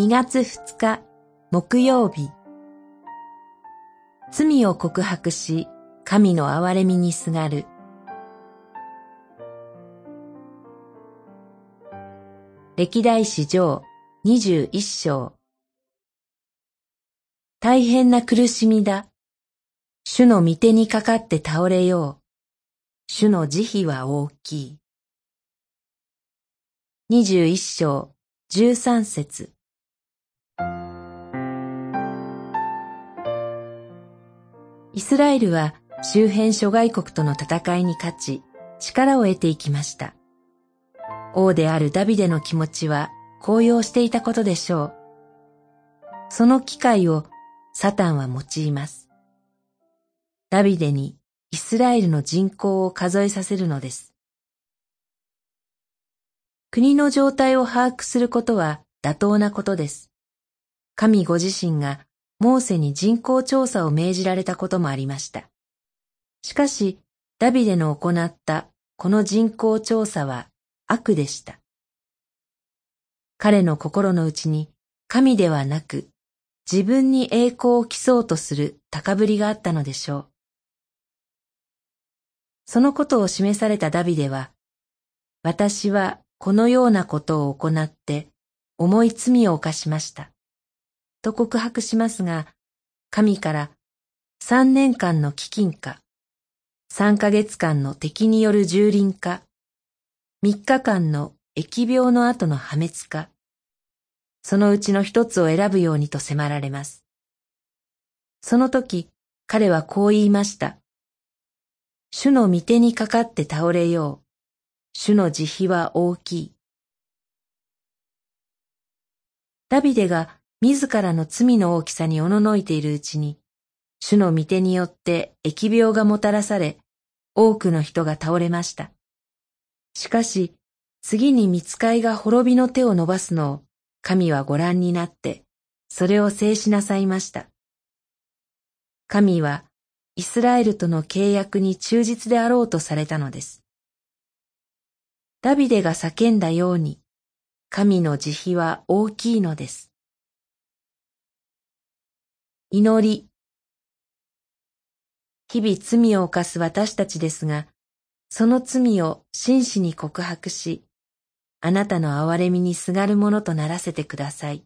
2月2日木曜日罪を告白し神の憐れみにすがる歴代史上21章大変な苦しみだ。主の御手にかかって倒れよう。主の慈悲は大きい。21章13節イスラエルは周辺諸外国との戦いに勝ち、力を得ていきました。王であるダビデの気持ちは高揚していたことでしょう。その機会をサタンは用います。ダビデにイスラエルの人口を数えさせるのです。国の状態を把握することは妥当なことです。神ご自身がモーセに人口調査を命じられたこともありました。しかし、ダビデの行ったこの人口調査は悪でした。彼の心の内に神ではなく自分に栄光を競うとする高ぶりがあったのでしょう。そのことを示されたダビデは、私はこのようなことを行って重い罪を犯しました。と告白しますが、神から三年間の飢饉か、三ヶ月間の敵による蹂躙か、三日間の疫病の後の破滅か、そのうちの一つを選ぶようにと迫られます。その時、彼はこう言いました。主の御手にかかって倒れよう。主の慈悲は大きい。ダビデが自らの罪の大きさにおののいているうちに、主の御手によって疫病がもたらされ、多くの人が倒れました。しかし、次に見つかいが滅びの手を伸ばすのを神はご覧になって、それを制しなさいました。神はイスラエルとの契約に忠実であろうとされたのです。ダビデが叫んだように、神の慈悲は大きいのです。祈り。日々罪を犯す私たちですが、その罪を真摯に告白し、あなたの憐れみにすがるものとならせてください。